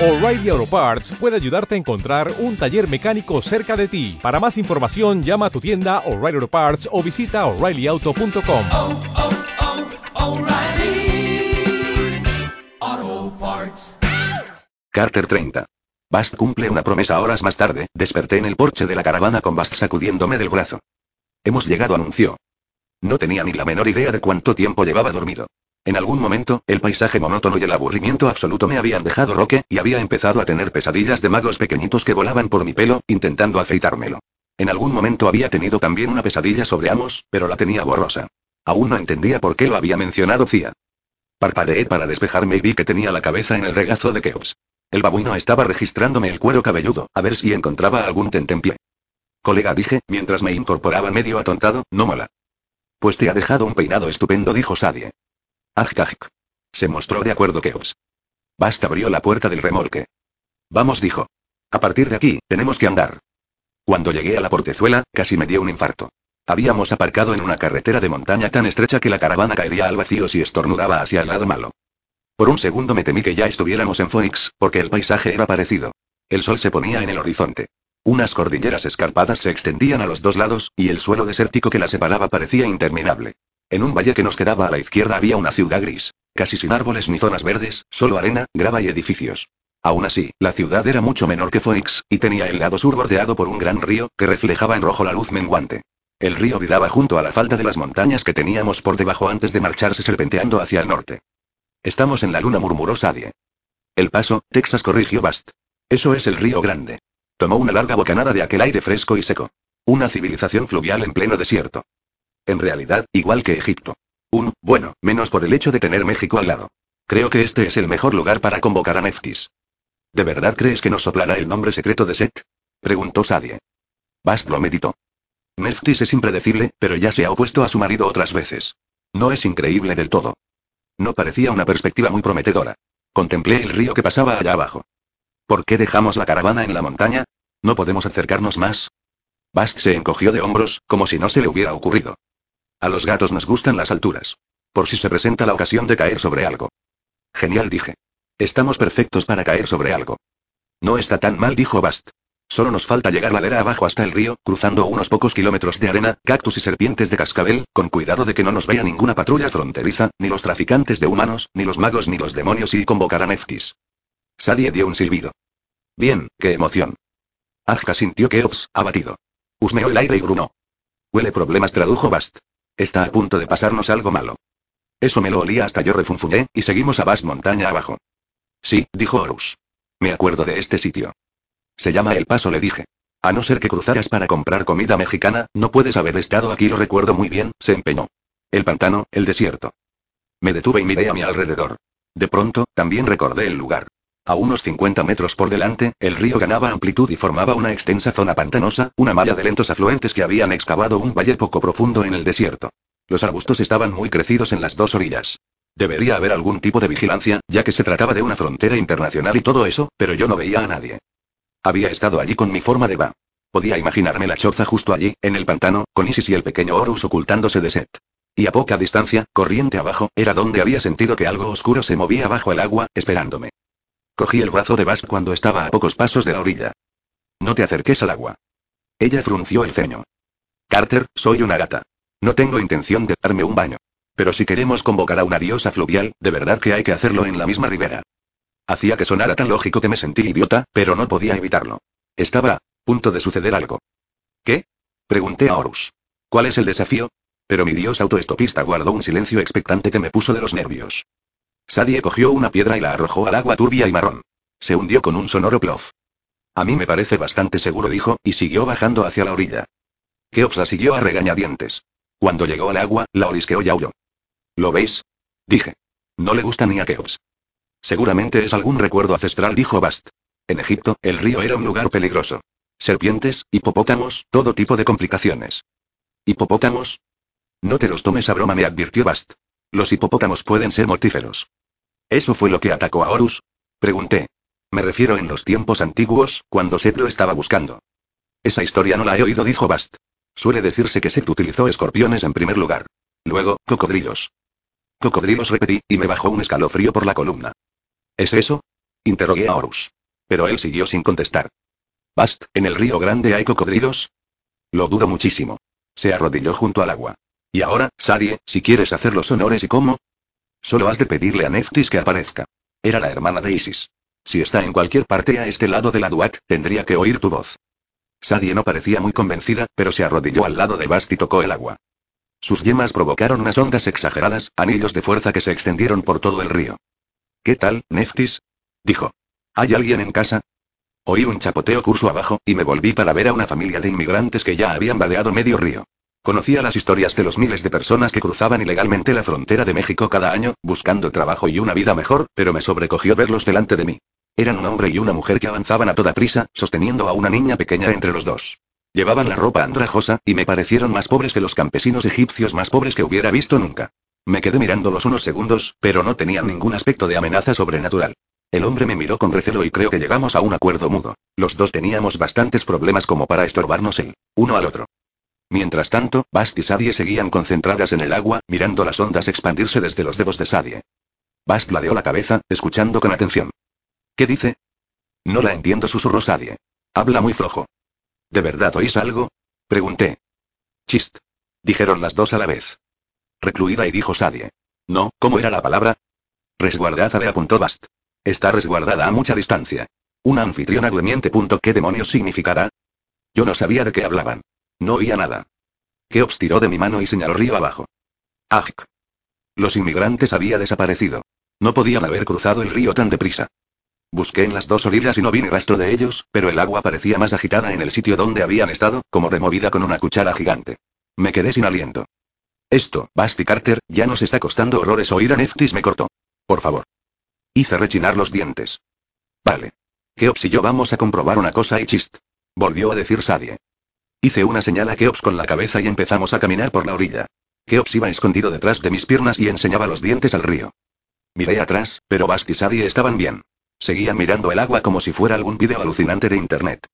O'Reilly Auto Parts puede ayudarte a encontrar un taller mecánico cerca de ti. Para más información, llama a tu tienda O'Reilly Auto Parts o visita oreillyauto.com. oh, oh, Parts. Carter 30. Bast cumple una promesa horas más tarde, desperté en el porche de la caravana con Bast sacudiéndome del brazo. Hemos llegado, anunció. No tenía ni la menor idea de cuánto tiempo llevaba dormido. En algún momento, el paisaje monótono y el aburrimiento absoluto me habían dejado roque, y había empezado a tener pesadillas de magos pequeñitos que volaban por mi pelo, intentando afeitármelo. En algún momento había tenido también una pesadilla sobre Amos, pero la tenía borrosa. Aún no entendía por qué lo había mencionado Cia. Parpadeé para despejarme y vi que tenía la cabeza en el regazo de Keops. El babuino estaba registrándome el cuero cabelludo, a ver si encontraba algún tentempié. Colega, dije, mientras me incorporaba medio atontado, no mola. Pues te ha dejado un peinado estupendo, dijo Sadie. Aj, aj. Se mostró de acuerdo Keops. Bast abrió la puerta del remolque. Vamos, dijo. A partir de aquí, tenemos que andar. Cuando llegué a la portezuela, casi me dio un infarto. Habíamos aparcado en una carretera de montaña tan estrecha que la caravana caería al vacío si estornudaba hacia el lado malo. Por un segundo me temí que ya estuviéramos en Phoenix, porque el paisaje era parecido. El sol se ponía en el horizonte. Unas cordilleras escarpadas se extendían a los dos lados, y el suelo desértico que la separaba parecía interminable. En un valle que nos quedaba a la izquierda había una ciudad gris, casi sin árboles ni zonas verdes, solo arena, grava y edificios. Aún así, la ciudad era mucho menor que Phoenix, y tenía el lado sur bordeado por un gran río, que reflejaba en rojo la luz menguante. El río viraba junto a la falda de las montañas que teníamos por debajo antes de marcharse serpenteando hacia el norte. Estamos en la luna, murmuró Sadie. El paso, Texas corrigió Bast. Eso es el río Grande. Tomó una larga bocanada de aquel aire fresco y seco. Una civilización fluvial en pleno desierto. En realidad, igual que Egipto. Un, bueno, menos por el hecho de tener México al lado. Creo que este es el mejor lugar para convocar a Neftis. ¿De verdad crees que nos soplará el nombre secreto de Set? Preguntó Sadie. Bast lo meditó. Neftis es impredecible, pero ya se ha opuesto a su marido otras veces. No es increíble del todo. No parecía una perspectiva muy prometedora. Contemplé el río que pasaba allá abajo. ¿Por qué dejamos la caravana en la montaña? ¿No podemos acercarnos más? Bast se encogió de hombros, como si no se le hubiera ocurrido. A los gatos nos gustan las alturas. Por si se presenta la ocasión de caer sobre algo. Genial, dije. Estamos perfectos para caer sobre algo. No está tan mal, dijo Bast. Solo nos falta llegar ladera abajo hasta el río, cruzando unos pocos kilómetros de arena, cactus y serpientes de cascabel, con cuidado de que no nos vea ninguna patrulla fronteriza, ni los traficantes de humanos, ni los magos ni los demonios y convocar a Neftis. Sadie dio un silbido. Bien, qué emoción. Ajka sintió que Ops, abatido. Husmeó el aire y grunó. Huele problemas, tradujo Bast. Está a punto de pasarnos algo malo. Eso me lo olía hasta yo refunfuñé, y seguimos a Bast montaña abajo. Sí, dijo Horus. Me acuerdo de este sitio. Se llama El Paso, le dije. A no ser que cruzaras para comprar comida mexicana, no puedes haber estado aquí, lo recuerdo muy bien, se empeñó. El pantano, el desierto. Me detuve y miré a mi alrededor. De pronto, también recordé el lugar. A unos 50 metros por delante, el río ganaba amplitud y formaba una extensa zona pantanosa, una malla de lentos afluentes que habían excavado un valle poco profundo en el desierto. Los arbustos estaban muy crecidos en las dos orillas. Debería haber algún tipo de vigilancia, ya que se trataba de una frontera internacional y todo eso, pero yo no veía a nadie. Había estado allí con mi forma de va. Podía imaginarme la choza justo allí, en el pantano, con Isis y el pequeño Horus ocultándose de Set. Y a poca distancia, corriente abajo, era donde había sentido que algo oscuro se movía bajo el agua, esperándome. Cogí el brazo de Bast cuando estaba a pocos pasos de la orilla. No te acerques al agua. Ella frunció el ceño. Carter, soy una gata. No tengo intención de darme un baño. Pero si queremos convocar a una diosa fluvial, de verdad que hay que hacerlo en la misma ribera. Hacía que sonara tan lógico que me sentí idiota, pero no podía evitarlo. Estaba a punto de suceder algo. ¿Qué? Pregunté a Horus. ¿Cuál es el desafío? Pero mi dios autoestopista guardó un silencio expectante que me puso de los nervios. Sadie cogió una piedra y la arrojó al agua turbia y marrón. Se hundió con un sonoro plof. A mí me parece bastante seguro, dijo, y siguió bajando hacia la orilla. Keops la siguió a regañadientes. Cuando llegó al agua, la olisqueó y aulló. ¿Lo veis? Dije. No le gusta ni a Keops. Seguramente es algún recuerdo ancestral, dijo Bast. En Egipto, el río era un lugar peligroso. Serpientes, hipopótamos, todo tipo de complicaciones. ¿Hipopótamos? No te los tomes a broma, me advirtió Bast. Los hipopótamos pueden ser mortíferos. ¿Eso fue lo que atacó a Horus? Pregunté. Me refiero en los tiempos antiguos, cuando Set lo estaba buscando. Esa historia no la he oído, dijo Bast. Suele decirse que Set utilizó escorpiones en primer lugar. Luego, cocodrilos. Cocodrilos repetí, y me bajó un escalofrío por la columna. ¿Es eso? Interrogué a Horus. Pero él siguió sin contestar. Bast, ¿en el río grande hay cocodrilos? Lo dudo muchísimo. Se arrodilló junto al agua. Y ahora, Sadie, si quieres hacer los honores y cómo. Solo has de pedirle a Neftis que aparezca. Era la hermana de Isis. Si está en cualquier parte a este lado de la Duat, tendría que oír tu voz. Sadie no parecía muy convencida, pero se arrodilló al lado de Bast y tocó el agua. Sus yemas provocaron unas ondas exageradas, anillos de fuerza que se extendieron por todo el río. ¿Qué tal, Neftis? dijo. ¿Hay alguien en casa? Oí un chapoteo curso abajo, y me volví para ver a una familia de inmigrantes que ya habían vadeado medio río. Conocía las historias de los miles de personas que cruzaban ilegalmente la frontera de México cada año, buscando trabajo y una vida mejor, pero me sobrecogió verlos delante de mí. Eran un hombre y una mujer que avanzaban a toda prisa, sosteniendo a una niña pequeña entre los dos. Llevaban la ropa andrajosa, y me parecieron más pobres que los campesinos egipcios más pobres que hubiera visto nunca. Me quedé mirándolos unos segundos, pero no tenían ningún aspecto de amenaza sobrenatural. El hombre me miró con recelo y creo que llegamos a un acuerdo mudo. Los dos teníamos bastantes problemas como para estorbarnos el uno al otro. Mientras tanto, Bast y Sadie seguían concentradas en el agua, mirando las ondas expandirse desde los dedos de Sadie. Bast ladeó la cabeza, escuchando con atención. ¿Qué dice? No la entiendo, susurró Sadie. Habla muy flojo. ¿De verdad oís algo? Pregunté. Chist. Dijeron las dos a la vez. Recluida y dijo Sadie. No, ¿cómo era la palabra? Resguardada le apuntó Bast. Está resguardada a mucha distancia. Una anfitriona durmiente. ¿Qué demonios significará? Yo no sabía de qué hablaban. No oía nada. Keops tiró de mi mano y señaló río abajo. Ajk. Los inmigrantes había desaparecido. No podían haber cruzado el río tan deprisa. Busqué en las dos orillas y no vi ni rastro de ellos, pero el agua parecía más agitada en el sitio donde habían estado, como removida con una cuchara gigante. Me quedé sin aliento. Esto, Basti Carter, ya nos está costando horrores oír a Neftis me cortó. Por favor. Hice rechinar los dientes. Vale. Keops y yo vamos a comprobar una cosa y chist. Volvió a decir Sadie. Hice una señal a Keops con la cabeza y empezamos a caminar por la orilla. Keops iba escondido detrás de mis piernas y enseñaba los dientes al río. Miré atrás, pero Bast y Sadie estaban bien. Seguían mirando el agua como si fuera algún vídeo alucinante de internet.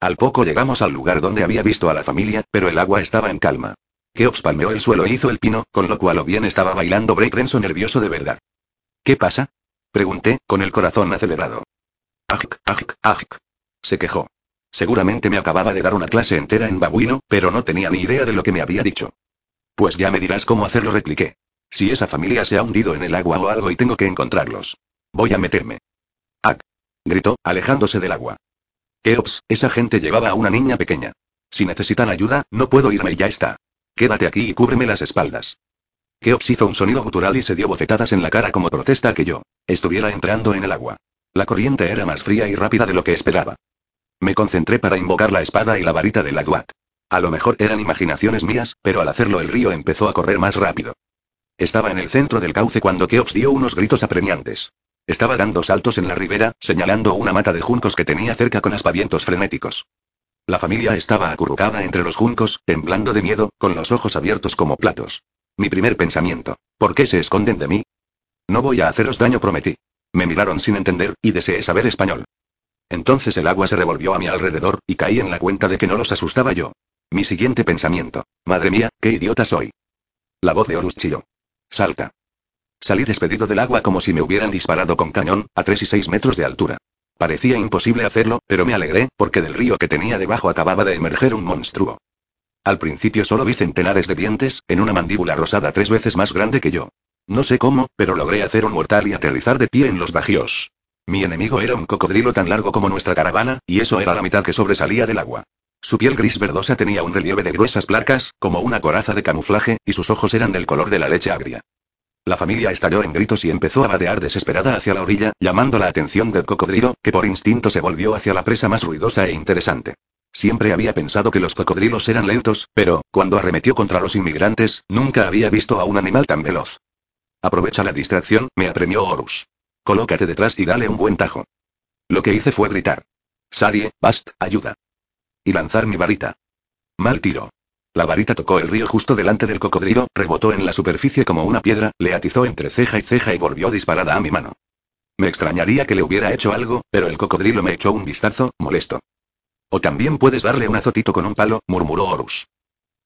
Al poco llegamos al lugar donde había visto a la familia, pero el agua estaba en calma. Keops palmeó el suelo e hizo el pino, con lo cual o bien estaba bailando breakdance nervioso de verdad. ¿Qué pasa? Pregunté, con el corazón acelerado. Ajk, ajk, ajk. Se quejó. Seguramente me acababa de dar una clase entera en babuino, pero no tenía ni idea de lo que me había dicho. Pues ya me dirás cómo hacerlo, repliqué. Si esa familia se ha hundido en el agua o algo y tengo que encontrarlos. Voy a meterme. ¡Ac! gritó, alejándose del agua. Keops, esa gente llevaba a una niña pequeña. Si necesitan ayuda, no puedo irme y ya está. Quédate aquí y cúbreme las espaldas. Keops hizo un sonido gutural y se dio bofetadas en la cara como protesta que yo estuviera entrando en el agua. La corriente era más fría y rápida de lo que esperaba. Me concentré para invocar la espada y la varita de la Duat. A lo mejor eran imaginaciones mías, pero al hacerlo el río empezó a correr más rápido. Estaba en el centro del cauce cuando Keops dio unos gritos apremiantes. Estaba dando saltos en la ribera, señalando una mata de juncos que tenía cerca con aspavientos frenéticos. La familia estaba acurrucada entre los juncos, temblando de miedo, con los ojos abiertos como platos. Mi primer pensamiento, ¿por qué se esconden de mí? No voy a haceros daño, prometí. Me miraron sin entender, y deseé saber español. Entonces el agua se revolvió a mi alrededor, y caí en la cuenta de que no los asustaba yo. Mi siguiente pensamiento. Madre mía, qué idiota soy. La voz de Horus chilló. Salta. Salí despedido del agua como si me hubieran disparado con cañón, a 3 y 6 metros de altura. Parecía imposible hacerlo, pero me alegré, porque del río que tenía debajo acababa de emerger un monstruo. Al principio solo vi centenares de dientes, en una mandíbula rosada tres veces más grande que yo. No sé cómo, pero logré hacer un mortal y aterrizar de pie en los bajíos. Mi enemigo era un cocodrilo tan largo como nuestra caravana, y eso era la mitad que sobresalía del agua. Su piel gris verdosa tenía un relieve de gruesas placas, como una coraza de camuflaje, y sus ojos eran del color de la leche agria. La familia estalló en gritos y empezó a vadear desesperada hacia la orilla, llamando la atención del cocodrilo, que por instinto se volvió hacia la presa más ruidosa e interesante. Siempre había pensado que los cocodrilos eran lentos, pero, cuando arremetió contra los inmigrantes, nunca había visto a un animal tan veloz. Aprovecha la distracción, me apremió Horus. Colócate detrás y dale un buen tajo. Lo que hice fue gritar. Sadie, Bast, ayuda. Y lanzar mi varita. Mal tiro. La varita tocó el río justo delante del cocodrilo, rebotó en la superficie como una piedra, le atizó entre ceja y ceja y volvió disparada a mi mano. Me extrañaría que le hubiera hecho algo, pero el cocodrilo me echó un vistazo, molesto. O también puedes darle un azotito con un palo, murmuró Horus.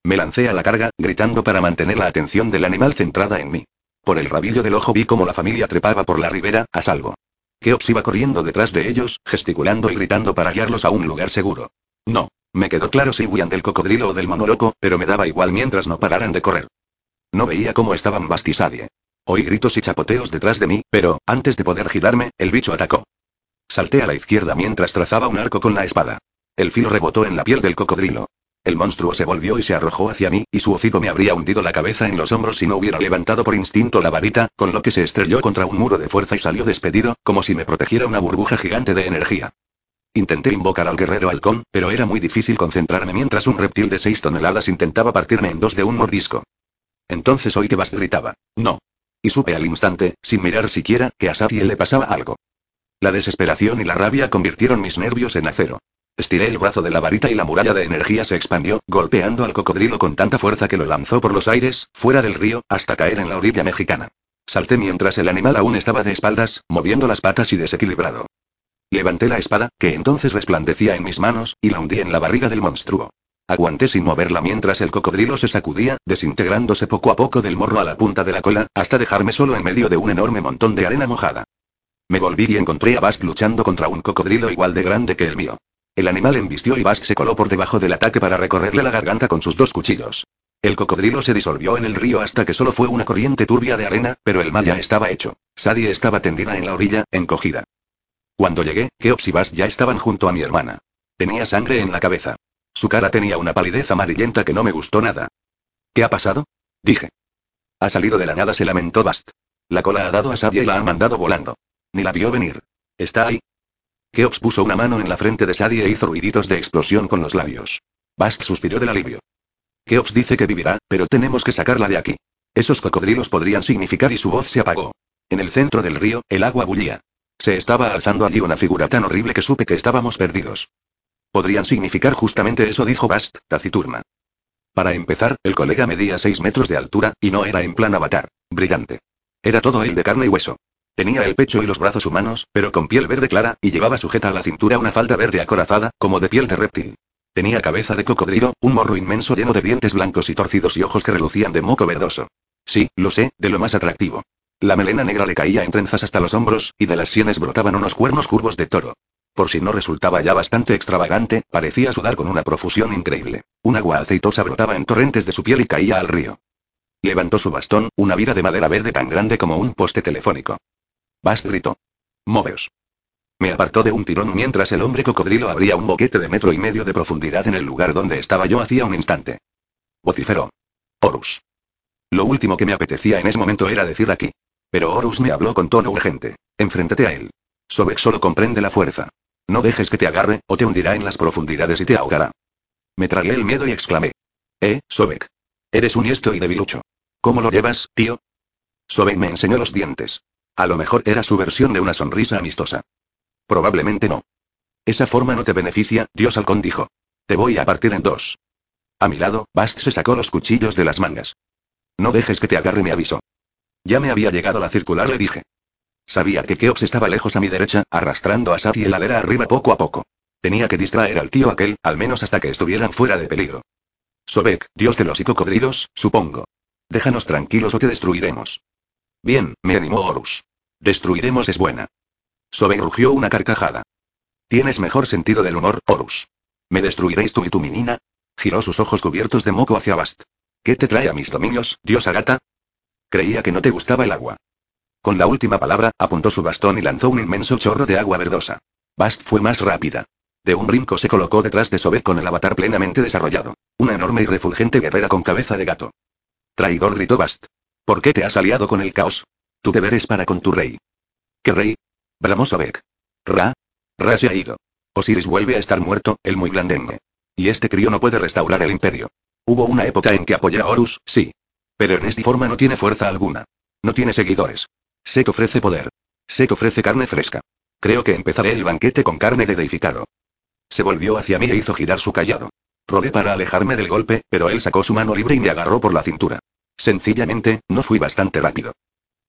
Me lancé a la carga, gritando para mantener la atención del animal centrada en mí. Por el rabillo del ojo vi cómo la familia trepaba por la ribera, a salvo. Keops iba corriendo detrás de ellos, gesticulando y gritando para guiarlos a un lugar seguro. No, me quedó claro si huían del cocodrilo o del monoloco, pero me daba igual mientras no pararan de correr. No veía cómo estaban Bast y Sadie. Oí gritos y chapoteos detrás de mí, pero, antes de poder girarme, el bicho atacó. Salté a la izquierda mientras trazaba un arco con la espada. El filo rebotó en la piel del cocodrilo. El monstruo se volvió y se arrojó hacia mí, y su hocico me habría hundido la cabeza en los hombros si no hubiera levantado por instinto la varita, con lo que se estrelló contra un muro de fuerza y salió despedido, como si me protegiera una burbuja gigante de energía. Intenté invocar al guerrero halcón, pero era muy difícil concentrarme mientras un reptil de seis toneladas intentaba partirme en dos de un mordisco. Entonces oí que Bast gritaba, no. Y supe al instante, sin mirar siquiera, que a Sadie le pasaba algo. La desesperación y la rabia convirtieron mis nervios en acero. Estiré el brazo de la varita y la muralla de energía se expandió, golpeando al cocodrilo con tanta fuerza que lo lanzó por los aires, fuera del río, hasta caer en la orilla mexicana. Salté mientras el animal aún estaba de espaldas, moviendo las patas y desequilibrado. Levanté la espada, que entonces resplandecía en mis manos, y la hundí en la barriga del monstruo. Aguanté sin moverla mientras el cocodrilo se sacudía, desintegrándose poco a poco del morro a la punta de la cola, hasta dejarme solo en medio de un enorme montón de arena mojada. Me volví y encontré a Bast luchando contra un cocodrilo igual de grande que el mío. El animal embistió y Bast se coló por debajo del ataque para recorrerle la garganta con sus dos cuchillos. El cocodrilo se disolvió en el río hasta que solo fue una corriente turbia de arena, pero el mal ya estaba hecho. Sadie estaba tendida en la orilla, encogida. Cuando llegué, Keops y Bast ya estaban junto a mi hermana. Tenía sangre en la cabeza. Su cara tenía una palidez amarillenta que no me gustó nada. ¿Qué ha pasado? Dije. Ha salido de la nada, se lamentó Bast. La cola ha dado a Sadie y la han mandado volando. Ni la vio venir. ¿Está ahí? Keops puso una mano en la frente de Sadie e hizo ruiditos de explosión con los labios. Bast suspiró del alivio. Keops dice que vivirá, pero tenemos que sacarla de aquí. Esos cocodrilos podrían significar y su voz se apagó. En el centro del río, el agua bullía. Se estaba alzando allí una figura tan horrible que supe que estábamos perdidos. Podrían significar justamente eso, dijo Bast, taciturna. Para empezar, el colega medía 6 metros de altura, y no era en plan avatar. Brillante. Era todo él de carne y hueso. Tenía el pecho y los brazos humanos, pero con piel verde clara, y llevaba sujeta a la cintura una falda verde acorazada, como de piel de reptil. Tenía cabeza de cocodrilo, un morro inmenso lleno de dientes blancos y torcidos y ojos que relucían de moco verdoso. Sí, lo sé, de lo más atractivo. La melena negra le caía en trenzas hasta los hombros, y de las sienes brotaban unos cuernos curvos de toro. Por si no resultaba ya bastante extravagante, parecía sudar con una profusión increíble. Un agua aceitosa brotaba en torrentes de su piel y caía al río. Levantó su bastón, una vira de madera verde tan grande como un poste telefónico. Bast gritó. Moveos. Me apartó de un tirón mientras el hombre cocodrilo abría un boquete de metro y medio de profundidad en el lugar donde estaba yo hacía un instante. Vociferó. Horus. Lo último que me apetecía en ese momento era decir aquí. Pero Horus me habló con tono urgente. Enfréntate a él. Sobek solo comprende la fuerza. No dejes que te agarre, o te hundirá en las profundidades y te ahogará. Me tragué el miedo y exclamé. Eh, Sobek. Eres un niesto y debilucho. ¿Cómo lo llevas, tío? Sobek me enseñó los dientes. A lo mejor era su versión de una sonrisa amistosa. Probablemente no. Esa forma no te beneficia, Dios halcón dijo. Te voy a partir en dos. A mi lado, Bast se sacó los cuchillos de las mangas. No dejes que te agarre, me avisó. Ya me había llegado la circular, le dije. Sabía que Keops estaba lejos a mi derecha, arrastrando a Sadie ladera arriba poco a poco. Tenía que distraer al tío aquel, al menos hasta que estuvieran fuera de peligro. Sobek, dios de los y cocodrilos, supongo. Déjanos tranquilos o te destruiremos. Bien, me animó Horus. Destruiremos es buena. Soben rugió una carcajada. Tienes mejor sentido del humor, Horus. ¿Me destruiréis tú y tu menina? Giró sus ojos cubiertos de moco hacia Bast. ¿Qué te trae a mis dominios, diosa gata? Creía que no te gustaba el agua. Con la última palabra, apuntó su bastón y lanzó un inmenso chorro de agua verdosa. Bast fue más rápida. De un brinco se colocó detrás de Sobek con el avatar plenamente desarrollado. Una enorme y refulgente guerrera con cabeza de gato. Traidor gritó Bast. ¿Por qué te has aliado con el caos? Tu deber es para con tu rey. ¿Qué rey? Bramó Sobek. Ra. Ra se ha ido. Osiris vuelve a estar muerto, el muy blandengue. Y este crío no puede restaurar el imperio. Hubo una época en que apoyé a Horus, sí. Pero en esta forma no tiene fuerza alguna. No tiene seguidores. Sé que ofrece poder. Sé que ofrece carne fresca. Creo que empezaré el banquete con carne de deificado. Se volvió hacia mí e hizo girar su callado. Rodé para alejarme del golpe, pero él sacó su mano libre y me agarró por la cintura. Sencillamente, no fui bastante rápido.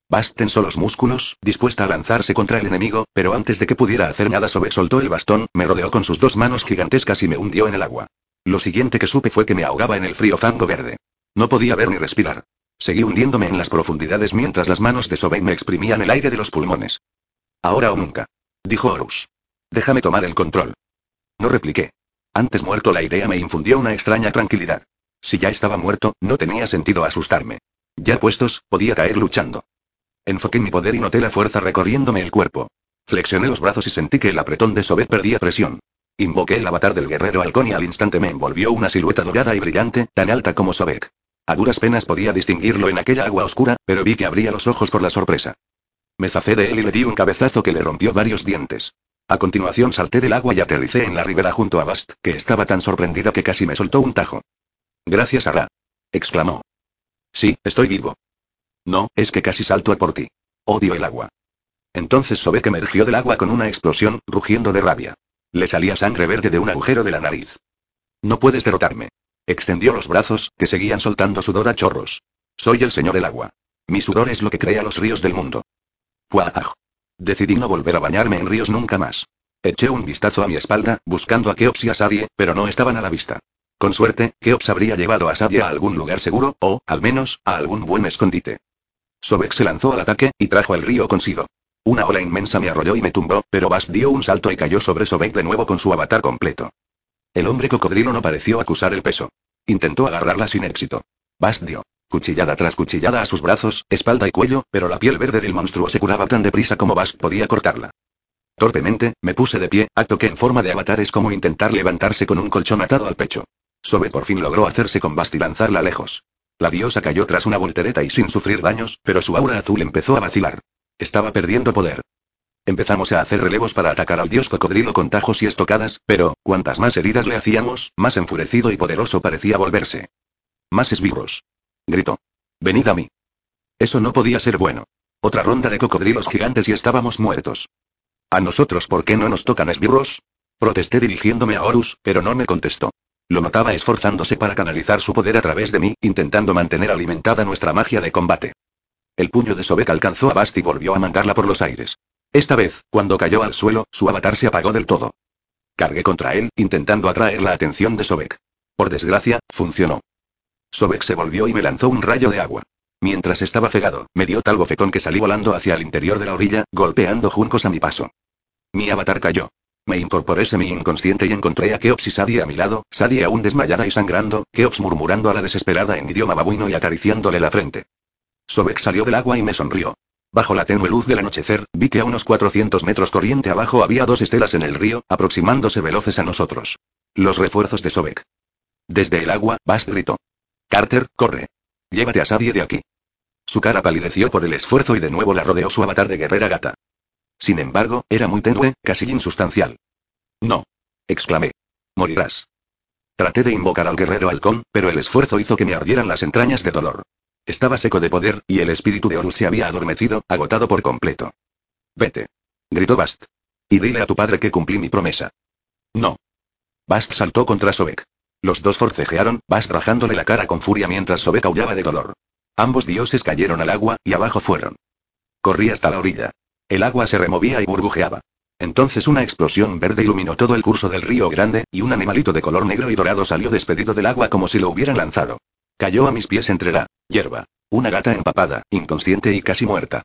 Bast tensó los músculos, dispuesta a lanzarse contra el enemigo, pero antes de que pudiera hacer nada sobre soltó el bastón, me rodeó con sus dos manos gigantescas y me hundió en el agua. Lo siguiente que supe fue que me ahogaba en el frío fango verde. No podía ver ni respirar. Seguí hundiéndome en las profundidades mientras las manos de Sobein me exprimían el aire de los pulmones. Ahora o nunca. Dijo Horus. Déjame tomar el control. No repliqué. Antes muerto la idea me infundió una extraña tranquilidad. Si ya estaba muerto, no tenía sentido asustarme. Ya puestos, podía caer luchando. Enfoqué mi poder y noté la fuerza recorriéndome el cuerpo. Flexioné los brazos y sentí que el apretón de Sobek perdía presión. Invoqué el avatar del guerrero halcón y al instante me envolvió una silueta dorada y brillante, tan alta como Sobek. A duras penas podía distinguirlo en aquella agua oscura, pero vi que abría los ojos por la sorpresa. Me zafé de él y le di un cabezazo que le rompió varios dientes. A continuación salté del agua y aterricé en la ribera junto a Bast, que estaba tan sorprendida que casi me soltó un tajo. Gracias a Ra. exclamó. Sí, estoy vivo. No, es que casi salto a por ti. Odio el agua. Entonces Sobek emergió del agua con una explosión, rugiendo de rabia. Le salía sangre verde de un agujero de la nariz. No puedes derrotarme. Extendió los brazos, que seguían soltando sudor a chorros. Soy el señor del agua. Mi sudor es lo que crea los ríos del mundo. ¡Puaj! Decidí no volver a bañarme en ríos nunca más. Eché un vistazo a mi espalda, buscando a Keops y a Sadie, pero no estaban a la vista. Con suerte, Keops habría llevado a Sadie a algún lugar seguro, o, al menos, a algún buen escondite. Sobek se lanzó al ataque, y trajo el río consigo. Una ola inmensa me arrolló y me tumbó, pero Bast dio un salto y cayó sobre Sobek de nuevo con su avatar completo. El hombre cocodrilo no pareció acusar el peso. Intentó agarrarla sin éxito. Bast dio cuchillada tras cuchillada a sus brazos, espalda y cuello, pero la piel verde del monstruo se curaba tan deprisa como Bast podía cortarla. Torpemente, me puse de pie, acto que en forma de avatar es como intentar levantarse con un colchón atado al pecho. Sobe por fin logró hacerse con Bast y lanzarla lejos. La diosa cayó tras una voltereta y sin sufrir daños, pero su aura azul empezó a vacilar. Estaba perdiendo poder. Empezamos a hacer relevos para atacar al dios cocodrilo con tajos y estocadas, pero, cuantas más heridas le hacíamos, más enfurecido y poderoso parecía volverse. Más esbirros gritó. Venid a mí. Eso no podía ser bueno. Otra ronda de cocodrilos gigantes y estábamos muertos. ¿A nosotros por qué no nos tocan esbirros? Protesté dirigiéndome a Horus, pero no me contestó. Lo notaba esforzándose para canalizar su poder a través de mí, intentando mantener alimentada nuestra magia de combate. El puño de Sobek alcanzó a Bast y volvió a mandarla por los aires. Esta vez, cuando cayó al suelo, su avatar se apagó del todo. Cargué contra él, intentando atraer la atención de Sobek. Por desgracia, funcionó. Sobek se volvió y me lanzó un rayo de agua. Mientras estaba cegado, me dio tal bofetón que salí volando hacia el interior de la orilla, golpeando juncos a mi paso. Mi avatar cayó. Me incorporé semi inconsciente y encontré a Keops y Sadie a mi lado, Sadie aún desmayada y sangrando, Keops murmurando a la desesperada en idioma babuino y acariciándole la frente. Sobek salió del agua y me sonrió. Bajo la tenue luz del anochecer, vi que a unos 400 metros corriente abajo había dos estelas en el río, aproximándose veloces a nosotros. Los refuerzos de Sobek. Desde el agua, Bast gritó. Carter, corre. Llévate a Sadie de aquí. Su cara palideció por el esfuerzo y de nuevo la rodeó su avatar de guerrera gata. Sin embargo, era muy tenue, casi insustancial. No. exclamé. Morirás. Traté de invocar al guerrero halcón, pero el esfuerzo hizo que me ardieran las entrañas de dolor. Estaba seco de poder, y el espíritu de Horus se había adormecido, agotado por completo. Vete. Gritó Bast. Y dile a tu padre que cumplí mi promesa. No. Bast saltó contra Sobek. Los dos forcejearon, Bast rajándole la cara con furia mientras Sobek aullaba de dolor. Ambos dioses cayeron al agua, y abajo fueron. Corrí hasta la orilla. El agua se removía y burbujeaba. Entonces una explosión verde iluminó todo el curso del río grande, y un animalito de color negro y dorado salió despedido del agua como si lo hubieran lanzado. Cayó a mis pies entre la hierba. Una gata empapada, inconsciente y casi muerta.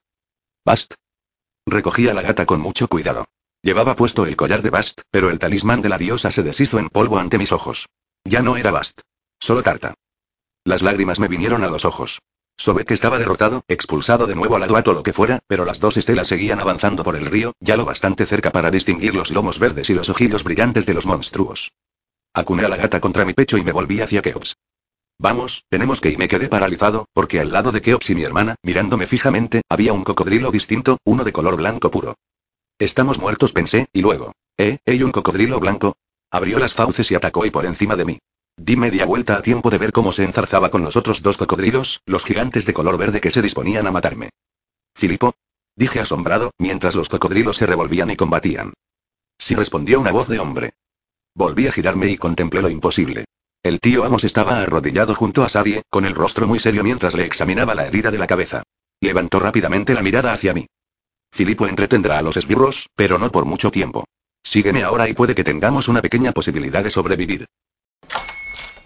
Bast. Recogí a la gata con mucho cuidado. Llevaba puesto el collar de Bast, pero el talismán de la diosa se deshizo en polvo ante mis ojos. Ya no era Bast. Solo Carta. Las lágrimas me vinieron a los ojos. Sobek estaba derrotado, expulsado de nuevo al aduato lo que fuera, pero las dos estelas seguían avanzando por el río, ya lo bastante cerca para distinguir los lomos verdes y los ojillos brillantes de los monstruos. Acuné a la gata contra mi pecho y me volví hacia Keops. Vamos, tenemos que y me quedé paralizado, porque al lado de Keops y mi hermana, mirándome fijamente, había un cocodrilo distinto, uno de color blanco puro. Estamos muertos pensé, y luego. ¿Eh? ¿Hay un cocodrilo blanco? Abrió las fauces y atacó y por encima de mí. Di media vuelta a tiempo de ver cómo se enzarzaba con los otros dos cocodrilos, los gigantes de color verde que se disponían a matarme. Filipo. Dije asombrado, mientras los cocodrilos se revolvían y combatían. Sí respondió una voz de hombre. Volví a girarme y contemplé lo imposible. El tío Amos estaba arrodillado junto a Sadie, con el rostro muy serio mientras le examinaba la herida de la cabeza. Levantó rápidamente la mirada hacia mí. Filipo entretendrá a los esbirros, pero no por mucho tiempo. Sígueme ahora y puede que tengamos una pequeña posibilidad de sobrevivir.